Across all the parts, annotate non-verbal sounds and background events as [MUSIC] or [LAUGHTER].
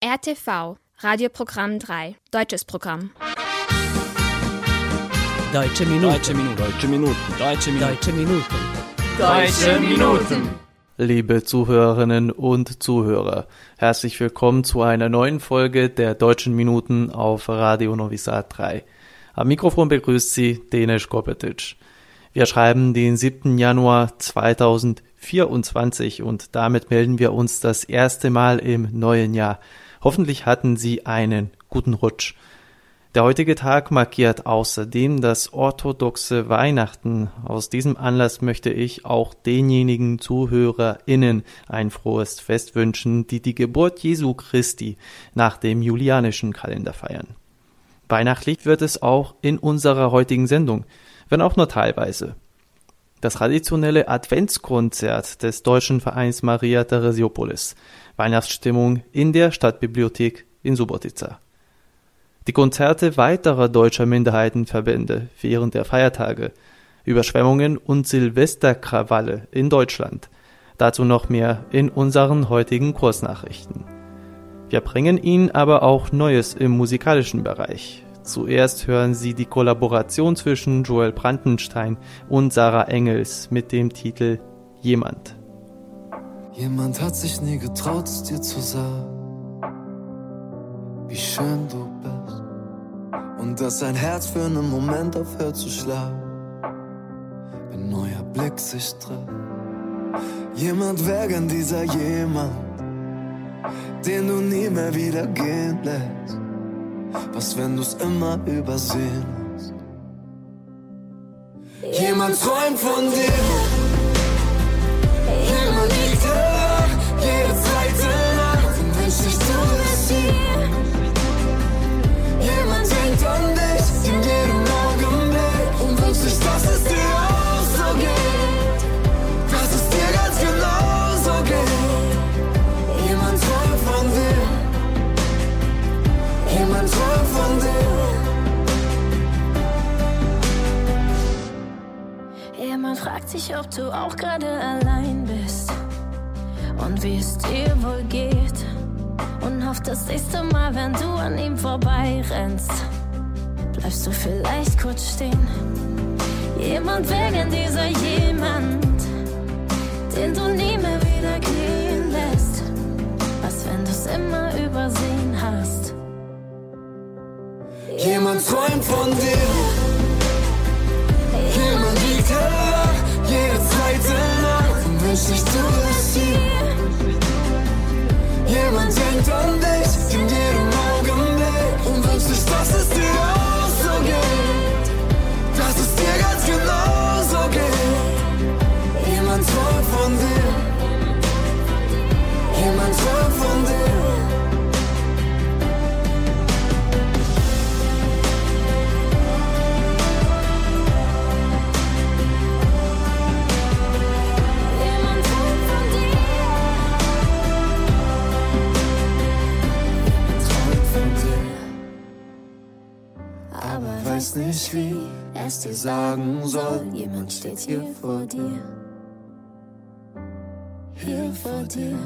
RTV, Radioprogramm 3, deutsches Programm. Deutsche Minuten. Deutsche Minuten. Deutsche Minuten. Deutsche Minuten. Deutsche Minuten. Deutsche Minuten. Liebe Zuhörerinnen und Zuhörer, herzlich willkommen zu einer neuen Folge der Deutschen Minuten auf Radio Novi Sad 3. Am Mikrofon begrüßt Sie Denis Kopetic. Wir schreiben den 7. Januar 2024 und damit melden wir uns das erste Mal im neuen Jahr. Hoffentlich hatten Sie einen guten Rutsch. Der heutige Tag markiert außerdem das orthodoxe Weihnachten. Aus diesem Anlass möchte ich auch denjenigen ZuhörerInnen ein frohes Fest wünschen, die die Geburt Jesu Christi nach dem julianischen Kalender feiern. Weihnachtlich wird es auch in unserer heutigen Sendung, wenn auch nur teilweise. Das traditionelle Adventskonzert des Deutschen Vereins Maria Theresiopolis. Weihnachtsstimmung in der Stadtbibliothek in Subotica. Die Konzerte weiterer deutscher Minderheitenverbände während der Feiertage, Überschwemmungen und Silvesterkrawalle in Deutschland. Dazu noch mehr in unseren heutigen Kursnachrichten. Wir bringen Ihnen aber auch Neues im musikalischen Bereich. Zuerst hören Sie die Kollaboration zwischen Joel Brandenstein und Sarah Engels mit dem Titel Jemand. Jemand hat sich nie getraut, dir zu sagen, wie schön du bist. Und dass sein Herz für einen Moment aufhört zu schlagen, wenn neuer Blick sich trifft. Jemand wäre gern dieser jemand, den du nie mehr wieder gehen lässt. Was, wenn du's immer übersehen hast? Jemand träumt von dir. Jemand liegt wach, jede zweite Nacht und wünscht sich, du bist hier. Jemand denkt an dich in jedem Augenblick und wünscht sich, dass es dir fragt sich, ob du auch gerade allein bist und wie es dir wohl geht. Und hofft das nächste Mal, wenn du an ihm vorbeirennst, bleibst du vielleicht kurz stehen. Jemand wegen dieser jemand, den du nie mehr wieder gehen lässt. Was, wenn du's immer übersehen hast? Jemand träumt von dir. Nacht und wünscht sich, du bist hier. Jemand weiß nicht, wie es dir sagen soll. Jemand steht hier vor dir. Hier vor dir.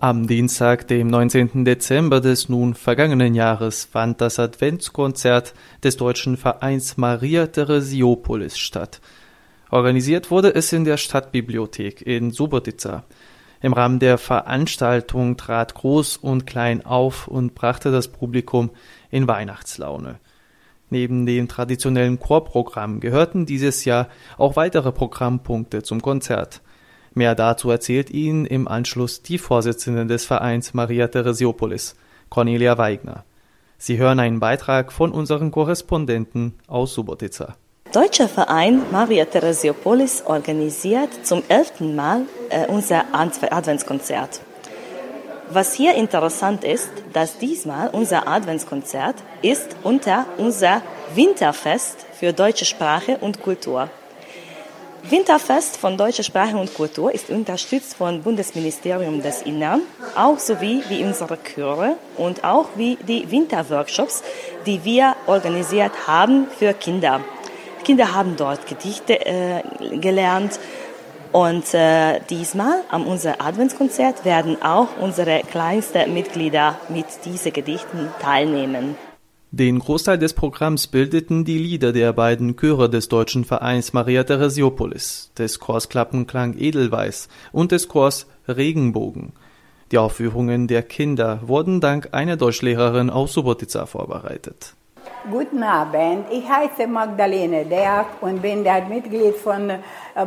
Am Dienstag, dem 19. Dezember des nun vergangenen Jahres, fand das Adventskonzert des deutschen Vereins Maria Theresiopolis statt. Organisiert wurde es in der Stadtbibliothek in Subotica. Im Rahmen der Veranstaltung trat Groß und Klein auf und brachte das Publikum in Weihnachtslaune. Neben dem traditionellen Chorprogramm gehörten dieses Jahr auch weitere Programmpunkte zum Konzert. Mehr dazu erzählt Ihnen im Anschluss die Vorsitzende des Vereins Maria Theresiopolis, Cornelia Weigner. Sie hören einen Beitrag von unseren Korrespondenten aus Subotica. Deutscher Verein Maria Theresiopolis organisiert zum elften Mal äh, unser Adv- Adventskonzert. Was hier interessant ist, dass diesmal unser Adventskonzert ist unter unser Winterfest für deutsche Sprache und Kultur. Winterfest von deutscher Sprache und Kultur ist unterstützt vom Bundesministerium des Innern, auch sowie wie unsere Chöre und auch wie die Winterworkshops, die wir organisiert haben für Kinder. Kinder haben dort Gedichte äh, gelernt Und äh, diesmal an unserem Adventskonzert werden auch unsere kleinsten Mitglieder mit diesen Gedichten teilnehmen. Den Großteil des Programms bildeten die Lieder der beiden Chöre des deutschen Vereins Maria Theresiopolis, des Chors Klappenklang Edelweiß und des Chors Regenbogen. Die Aufführungen der Kinder wurden dank einer Deutschlehrerin aus Subotica vorbereitet. Guten Abend, ich heiße Magdalene Deak und bin der Mitglied von äh,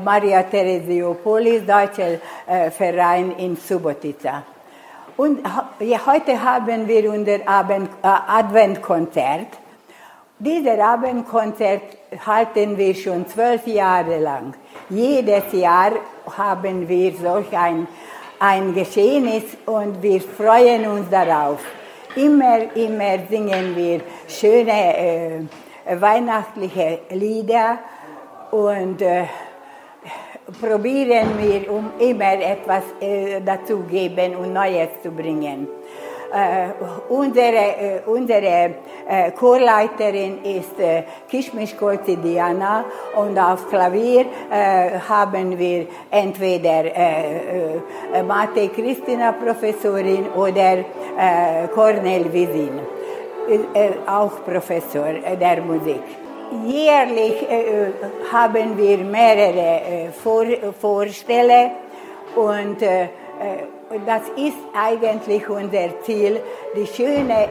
Maria Theresiopolis, Deutscher äh, Verein in Subotica. Und heute haben wir unser äh, Adventkonzert. Dieses Abendkonzert halten wir schon zwölf Jahre lang. Jedes Jahr haben wir solch ein, ein Geschehnis und wir freuen uns darauf. Immer, immer singen wir schöne äh, weihnachtliche Lieder und äh, probieren wir, um immer etwas äh, dazu geben und Neues zu bringen. Äh, unsere äh, unsere äh, Chorleiterin ist äh, Kishmishkolzi Diana und auf Klavier haben wir entweder äh, Mate Christina Professorin oder Cornel Visin, äh, auch Professor der Musik. Jährlich äh, haben wir mehrere äh, Vor Vorstelle und äh, das ist eigentlich unser Ziel, die schöne,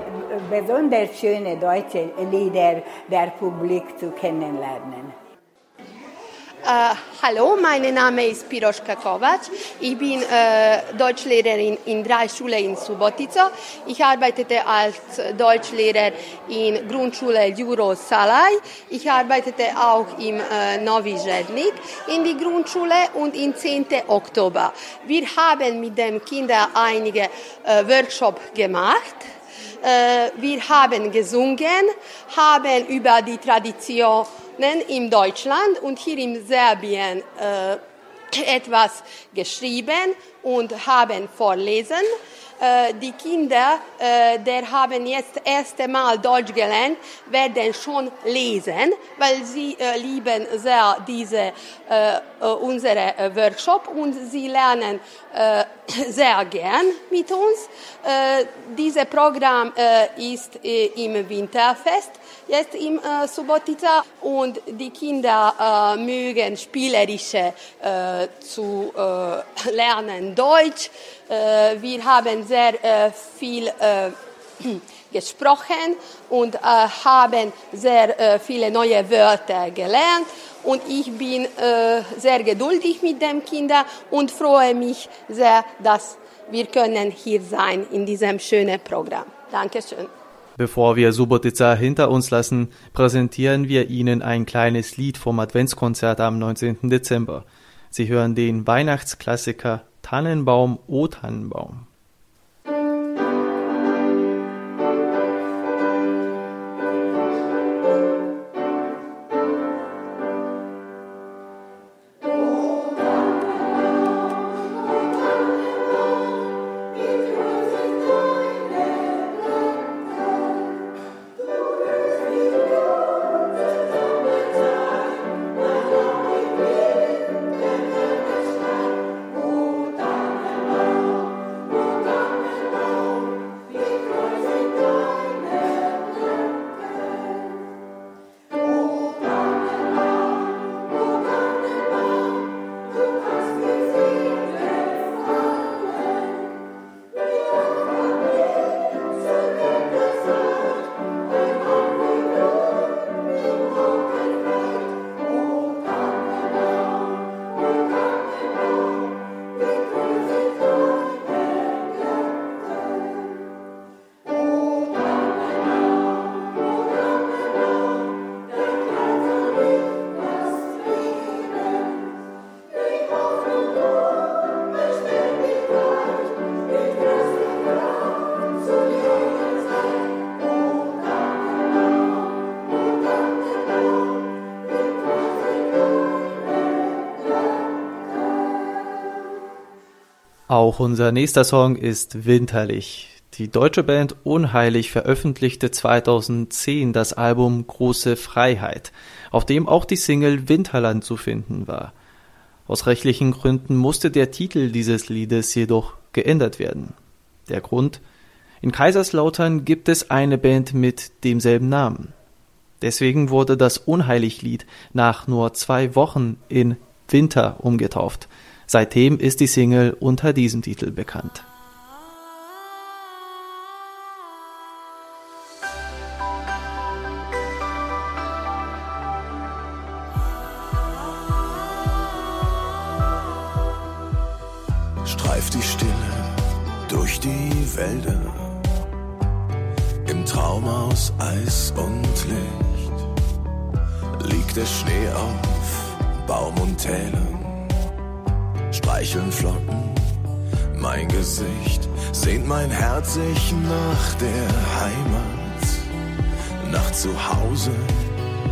besonders schöne deutsche Lieder der Publik zu kennenlernen. Uh, hallo, mein Name ist Piroschka Kovac. Ich bin äh, Deutschlehrerin in drei Schulen in Subotica. Ich arbeitete als Deutschlehrer in Grundschule Juro Salai. Ich arbeitete auch im äh, Novi Žednik in die Grundschule und im 10. Oktober. Wir haben mit den Kindern einige Workshops gemacht. Wir haben gesungen, haben über die Tradition in Deutschland und hier in Serbien äh, etwas geschrieben und haben vorlesen. Äh, die Kinder, äh, der haben jetzt erste Mal Deutsch gelernt, werden schon lesen, weil sie äh, lieben sehr diese äh, unsere Workshop und sie lernen [CLEARS THROAT] sehr gern mit uns. Dieses Programm ist im Winterfest jetzt im äh, Subotica und die Kinder äh, mögen spielerische äh, zu äh, lernen Deutsch. Äh, wir haben sehr äh, viel äh, [CLEARS THROAT] gesprochen und äh, haben sehr äh, viele neue Wörter gelernt. Und ich bin äh, sehr geduldig mit den Kindern und freue mich sehr, dass wir können hier sein in diesem schönen Programm. Dankeschön. Bevor wir Subotica hinter uns lassen, präsentieren wir Ihnen ein kleines Lied vom Adventskonzert am 19. Dezember. Sie hören den Weihnachtsklassiker Tannenbaum, O Tannenbaum. Auch unser nächster Song ist winterlich. Die deutsche Band Unheilig veröffentlichte 2010 das Album Große Freiheit, auf dem auch die Single Winterland zu finden war. Aus rechtlichen Gründen musste der Titel dieses Liedes jedoch geändert werden. Der Grund? In Kaiserslautern gibt es eine Band mit demselben Namen. Deswegen wurde das Unheiliglied nach nur zwei Wochen in Winter umgetauft. Seitdem ist die Single unter diesem Titel bekannt. Streif die Stille durch die Wälder im Traum aus Eis und Licht liegt der Schnee auf Baum und Tälern streicheln Flocken mein Gesicht, sehnt mein Herz sich nach der Heimat, nach Zuhause,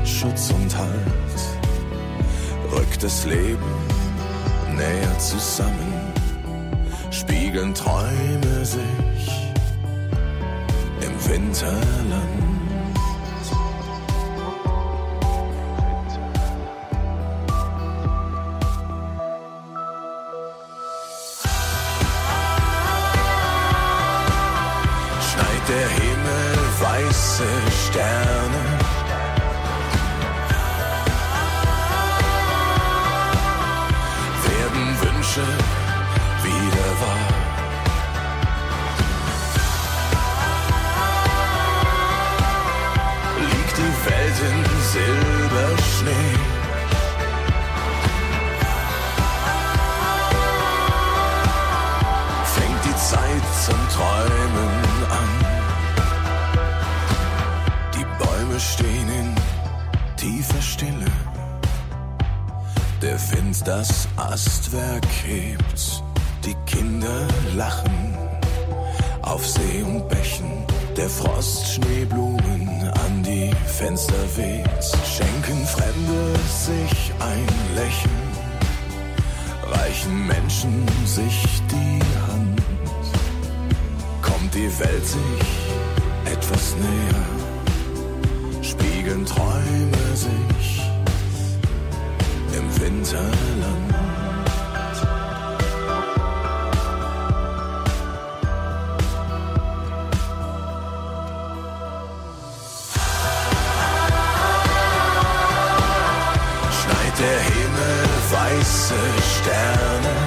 Schutz und Halt, rückt das Leben näher zusammen, spiegeln Träume sich im Winterland. Der Himmel weiße Sterne. Stille. Der Wind das Astwerk hebt, die Kinder lachen auf See und Bächen. Der Frost Schneeblumen an die Fenster weht, schenken Fremde sich ein Lächeln, reichen Menschen sich die Hand. Kommt die Welt sich etwas näher spiegeln Träume sich im Winterland. Schneit der Himmel weiße Sterne.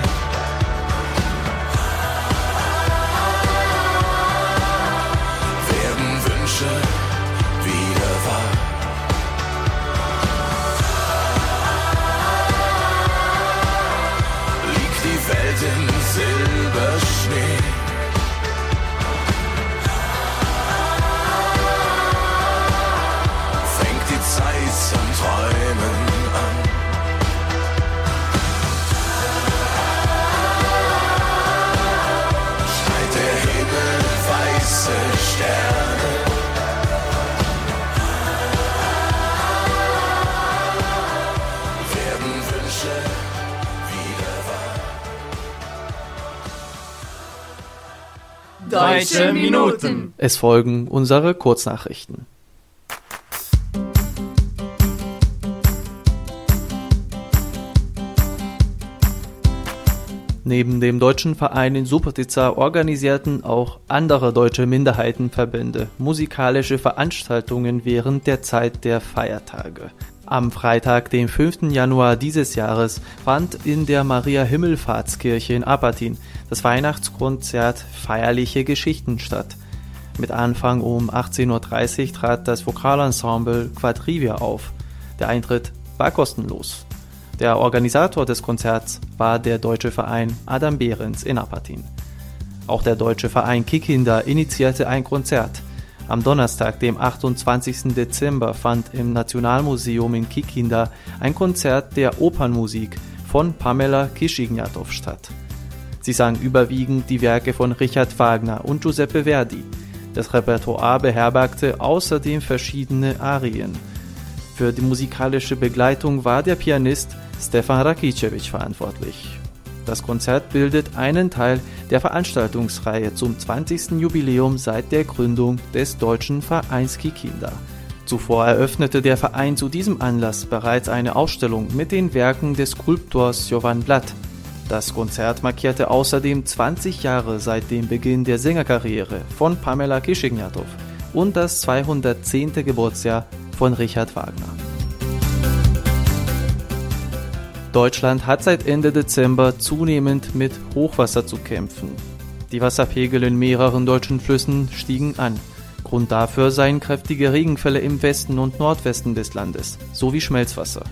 Deutsche Minuten. Es folgen unsere Kurznachrichten. Neben dem deutschen Verein in Subotica organisierten auch andere deutsche Minderheitenverbände musikalische Veranstaltungen während der Zeit der Feiertage. Am Freitag, dem 5. Januar dieses Jahres, fand in der Maria-Himmelfahrtskirche in Apatin das Weihnachtskonzert Feierliche Geschichten statt. Mit Anfang um 18.30 Uhr trat das Vokalensemble Quadrivia auf. Der Eintritt war kostenlos. Der Organisator des Konzerts war der deutsche Verein Adam Behrens in Apatin. Auch der deutsche Verein Kikinder initiierte ein Konzert. Am Donnerstag, dem 28. Dezember, fand im Nationalmuseum in Kikinda ein Konzert der Opernmusik von Pamela Kischignatow statt. Sie sang überwiegend die Werke von Richard Wagner und Giuseppe Verdi. Das Repertoire beherbergte außerdem verschiedene Arien. Für die musikalische Begleitung war der Pianist Stefan Rakicevic verantwortlich. Das Konzert bildet einen Teil der Veranstaltungsreihe zum 20. Jubiläum seit der Gründung des deutschen Vereins Kikinda. Zuvor eröffnete der Verein zu diesem Anlass bereits eine Ausstellung mit den Werken des Skulptors Jovan Blatt. Das Konzert markierte außerdem 20 Jahre seit dem Beginn der Sängerkarriere von Pamela Kischignatow und das 210. Geburtsjahr von Richard Wagner. Deutschland hat seit Ende Dezember zunehmend mit Hochwasser zu kämpfen. Die Wasserpegel in mehreren deutschen Flüssen stiegen an. Grund dafür seien kräftige Regenfälle im Westen und Nordwesten des Landes sowie Schmelzwasser.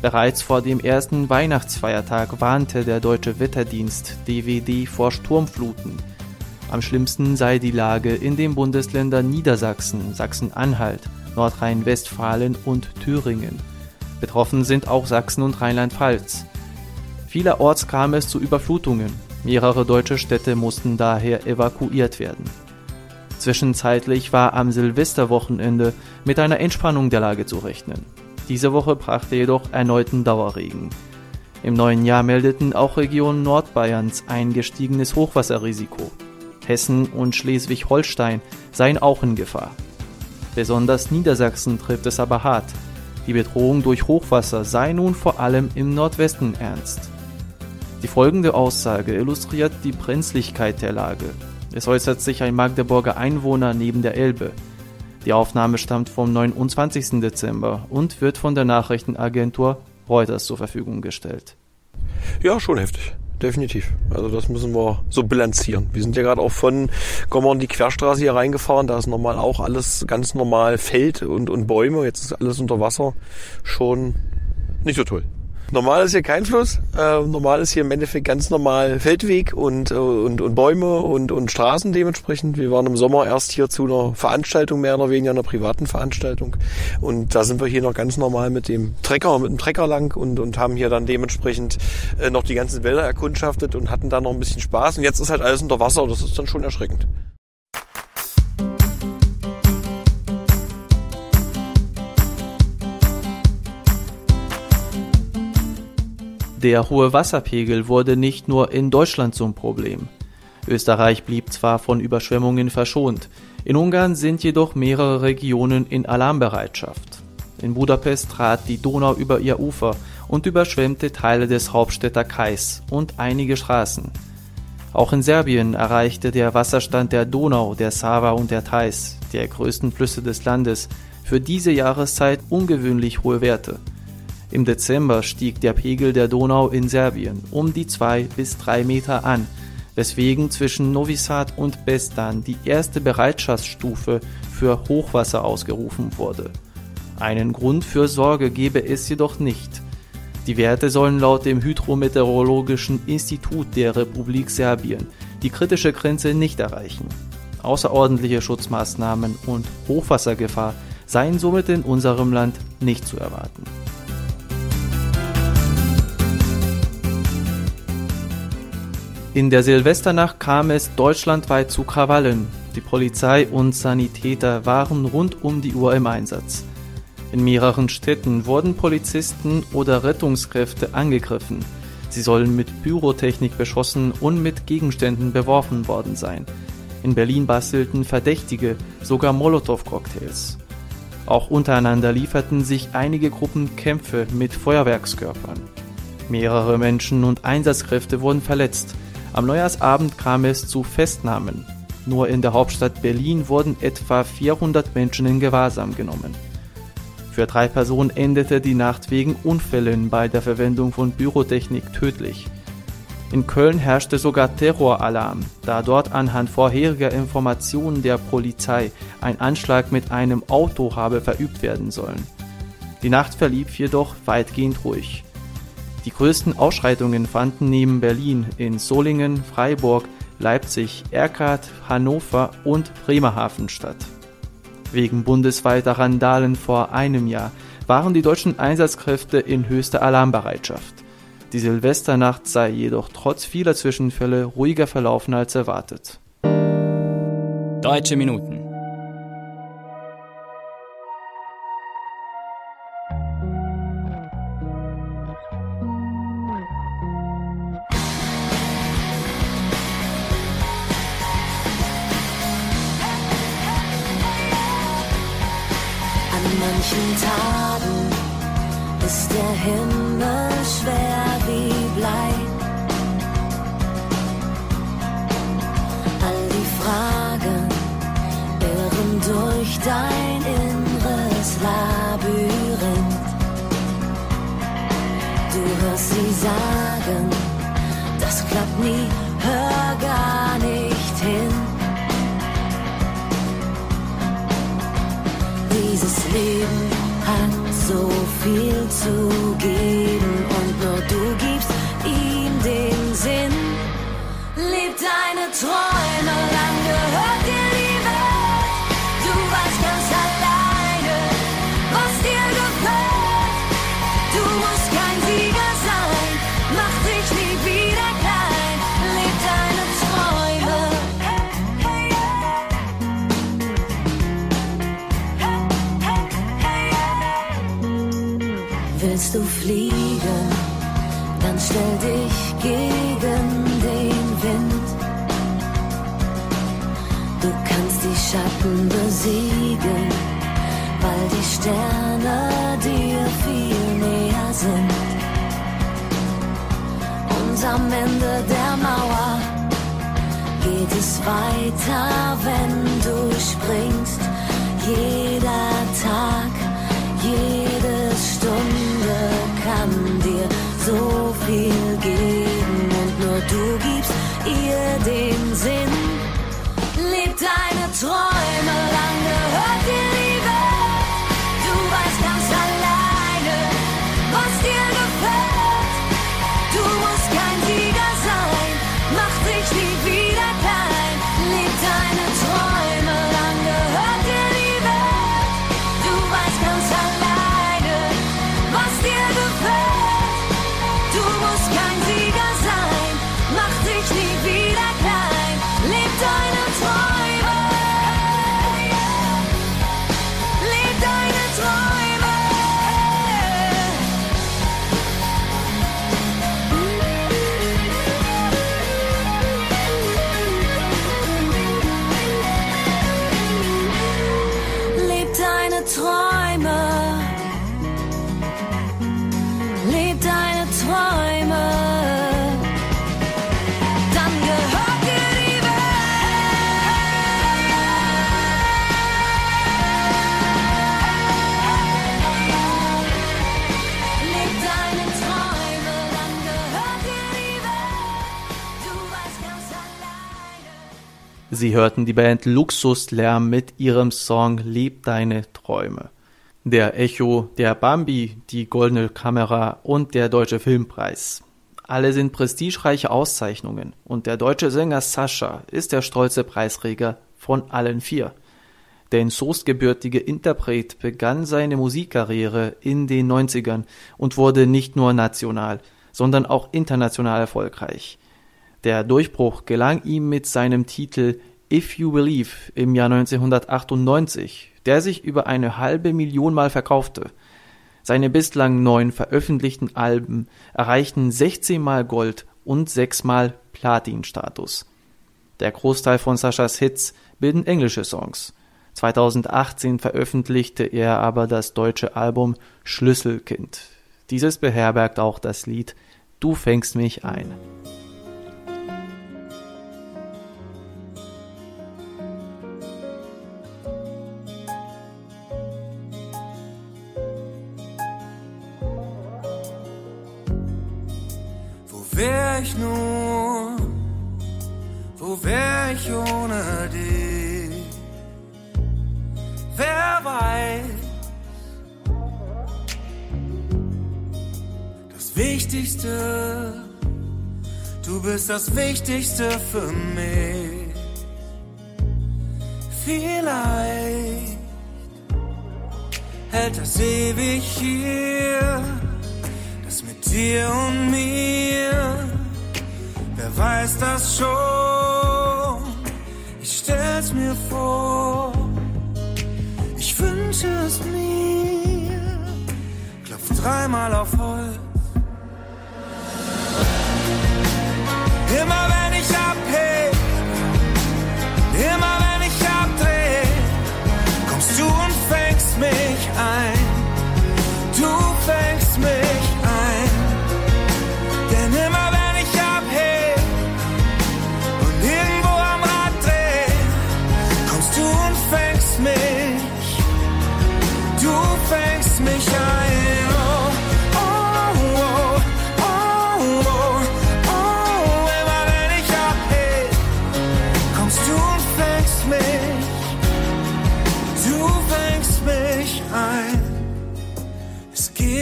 Bereits vor dem ersten Weihnachtsfeiertag warnte der deutsche Wetterdienst DWD vor Sturmfluten. Am schlimmsten sei die Lage in den Bundesländern Niedersachsen, Sachsen-Anhalt, Nordrhein-Westfalen und Thüringen. Betroffen sind auch Sachsen und Rheinland-Pfalz. Vielerorts kam es zu Überflutungen. Mehrere deutsche Städte mussten daher evakuiert werden. Zwischenzeitlich war am Silvesterwochenende mit einer Entspannung der Lage zu rechnen. Diese Woche brachte jedoch erneuten Dauerregen. Im neuen Jahr meldeten auch Regionen Nordbayerns ein gestiegenes Hochwasserrisiko. Hessen und Schleswig-Holstein seien auch in Gefahr. Besonders Niedersachsen trifft es aber hart. Die Bedrohung durch Hochwasser sei nun vor allem im Nordwesten ernst. Die folgende Aussage illustriert die Brenzlichkeit der Lage. Es äußert sich ein Magdeburger Einwohner neben der Elbe. Die Aufnahme stammt vom 29. Dezember und wird von der Nachrichtenagentur Reuters zur Verfügung gestellt. Ja, schon heftig. Definitiv. Also das müssen wir so bilanzieren. Wir sind ja gerade auch von Gommern die Querstraße hier reingefahren. Da ist normal auch alles ganz normal Feld und, und Bäume. Jetzt ist alles unter Wasser. Schon nicht so toll. Normal ist hier kein Fluss. Äh, normal ist hier im Endeffekt ganz normal Feldweg und, äh, und, und Bäume und, und Straßen dementsprechend. Wir waren im Sommer erst hier zu einer Veranstaltung, mehr oder weniger einer privaten Veranstaltung. Und da sind wir hier noch ganz normal mit dem Trecker, mit dem Trecker lang und, und haben hier dann dementsprechend äh, noch die ganzen Wälder erkundschaftet und hatten da noch ein bisschen Spaß. Und jetzt ist halt alles unter Wasser. Das ist dann schon erschreckend. Der hohe Wasserpegel wurde nicht nur in Deutschland zum Problem. Österreich blieb zwar von Überschwemmungen verschont, in Ungarn sind jedoch mehrere Regionen in Alarmbereitschaft. In Budapest trat die Donau über ihr Ufer und überschwemmte Teile des Hauptstädter Kais und einige Straßen. Auch in Serbien erreichte der Wasserstand der Donau, der Sava und der Theiß, der größten Flüsse des Landes, für diese Jahreszeit ungewöhnlich hohe Werte – im Dezember stieg der Pegel der Donau in Serbien um die zwei bis drei Meter an, weswegen zwischen Novi Sad und Bestan die erste Bereitschaftsstufe für Hochwasser ausgerufen wurde. Einen Grund für Sorge gebe es jedoch nicht. Die Werte sollen laut dem Hydrometeorologischen Institut der Republik Serbien die kritische Grenze nicht erreichen. Außerordentliche Schutzmaßnahmen und Hochwassergefahr seien somit in unserem Land nicht zu erwarten. In der Silvesternacht kam es deutschlandweit zu Krawallen. Die Polizei und Sanitäter waren rund um die Uhr im Einsatz. In mehreren Städten wurden Polizisten oder Rettungskräfte angegriffen. Sie sollen mit Pyrotechnik beschossen und mit Gegenständen beworfen worden sein. In Berlin bastelten Verdächtige sogar Molotow-Cocktails. Auch untereinander lieferten sich einige Gruppen Kämpfe mit Feuerwerkskörpern. Mehrere Menschen und Einsatzkräfte wurden verletzt. Am Neujahrsabend kam es zu Festnahmen. Nur in der Hauptstadt Berlin wurden etwa 400 Menschen in Gewahrsam genommen. Für drei Personen endete die Nacht wegen Unfällen bei der Verwendung von Pyrotechnik tödlich. In Köln herrschte sogar Terroralarm, da dort anhand vorheriger Informationen der Polizei ein Anschlag mit einem Auto habe verübt werden sollen. Die Nacht verlief jedoch weitgehend ruhig. Die größten Ausschreitungen fanden neben Berlin in Solingen, Freiburg, Leipzig, Erkrath, Hannover und Bremerhaven statt. Wegen bundesweiter Randalen vor einem Jahr waren die deutschen Einsatzkräfte in höchster Alarmbereitschaft. Die Silvesternacht sei jedoch trotz vieler Zwischenfälle ruhiger verlaufen als erwartet. Deutsche Minuten manchen Tagen ist der Himmel schwer wie Blei. All die Fragen irren durch dein inneres Labyrinth. Du hörst sie sagen, das klappt nie, hör gar nicht hin. Dieses Leben so viel zu geben und nur du gibst ihm den Sinn. Leb deine Träume, lang gehört dir die Welt. Du weißt ganz alleine, was dir gefällt. Du musst fliegen, dann stell dich gegen den Wind. Du kannst die Schatten besiegen, weil die Sterne dir viel näher sind. Und am Ende der Mauer geht es weiter, wenn du springst. Jeder Tag, jede Stunde kann dir so viel geben und nur du gibst ihr den Sinn. Leb deine Träume, Sie hörten die Band Luxuslärm mit ihrem Song Leb deine Träume. Der Echo, der Bambi, die Goldene Kamera und der Deutsche Filmpreis. Alle sind prestigereiche Auszeichnungen und der deutsche Sänger Sascha ist der stolze Preisträger von allen vier. Der in Soest gebürtige Interpret begann seine Musikkarriere in den 90ern und wurde nicht nur national, sondern auch international erfolgreich. Der Durchbruch gelang ihm mit seinem Titel If You Believe im Jahr 1998, der sich über eine halbe Million Mal verkaufte. Seine bislang neun veröffentlichten Alben erreichten 16 Mal Gold und 6 Mal Platin-Status. Der Großteil von Saschas Hits bilden englische Songs. 2018 veröffentlichte er aber das deutsche Album Schlüsselkind. Dieses beherbergt auch das Lied Du fängst mich ein. Das Wichtigste für mich. Vielleicht hält das ewig hier das mit dir und mir. Wer weiß das schon? Ich stell's mir vor. Ich wünsche es mir. Klopf dreimal auf Holz. Immer wenn ich abheb, immer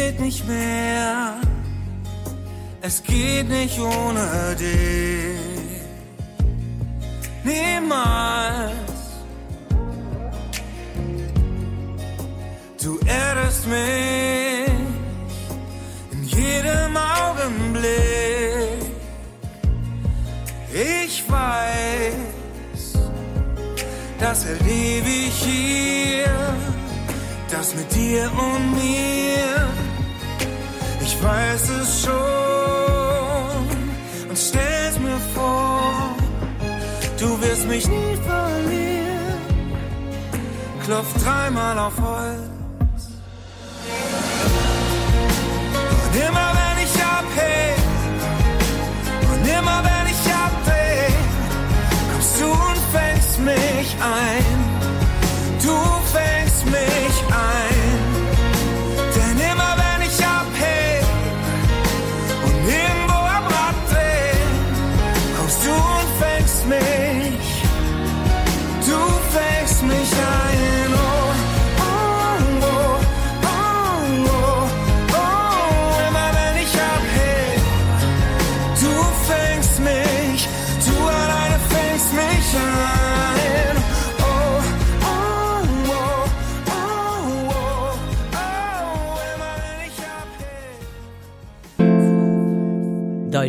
geht nicht mehr. Es geht nicht ohne dich. Niemals. Du erdest mich in jedem Augenblick. Ich weiß, das erlebe ich hier, das mit dir und mir. Ich weiß es schon und stell's mir vor, du wirst mich nie verlieren. Klopf dreimal auf Holz. Und immer wenn ich abhebe und immer wenn ich abdreh, kommst du und fängst mich ein.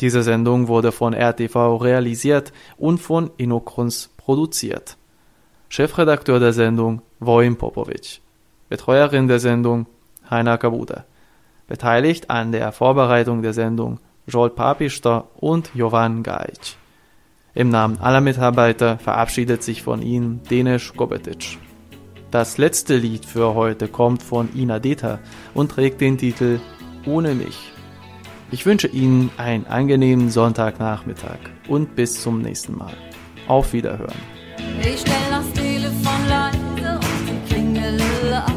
Diese Sendung wurde von RTV realisiert und von Inokruns produziert. Chefredakteur der Sendung Vojin Popovic. Betreuerin der Sendung Heiner Kabuda. Beteiligt an der Vorbereitung der Sendung Joel Papister und Jovan Gajic. Im Namen aller Mitarbeiter verabschiedet sich von Ihnen Denis Gobetic. Das letzte Lied für heute kommt von Ina Deta und trägt den Titel Ohne mich. Ich wünsche Ihnen einen angenehmen Sonntagnachmittag und bis zum nächsten Mal. Auf Wiederhören. Ich stell das Telefon leise und die Klingel ab.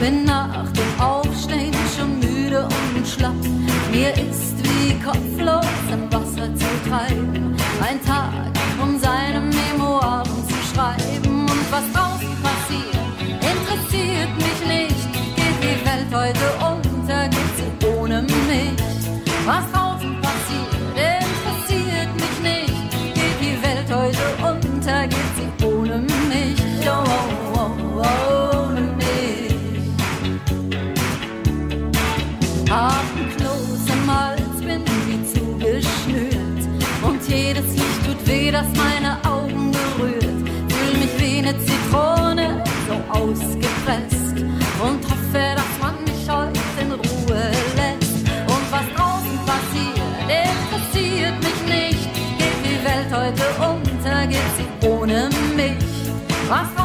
Bin nach dem Aufstehen schon müde und schlapp. Mir ist wie kopflos im Wasser zu treiben. Ein Tag, das meine Augen berührt. Fühl mich wie eine Zitrone, so ausgepresst. Und hoffe, dass man mich heute in Ruhe lässt. Und was draußen passiert, interessiert mich nicht. Geht die Welt heute unter, geht sie ohne mich. Was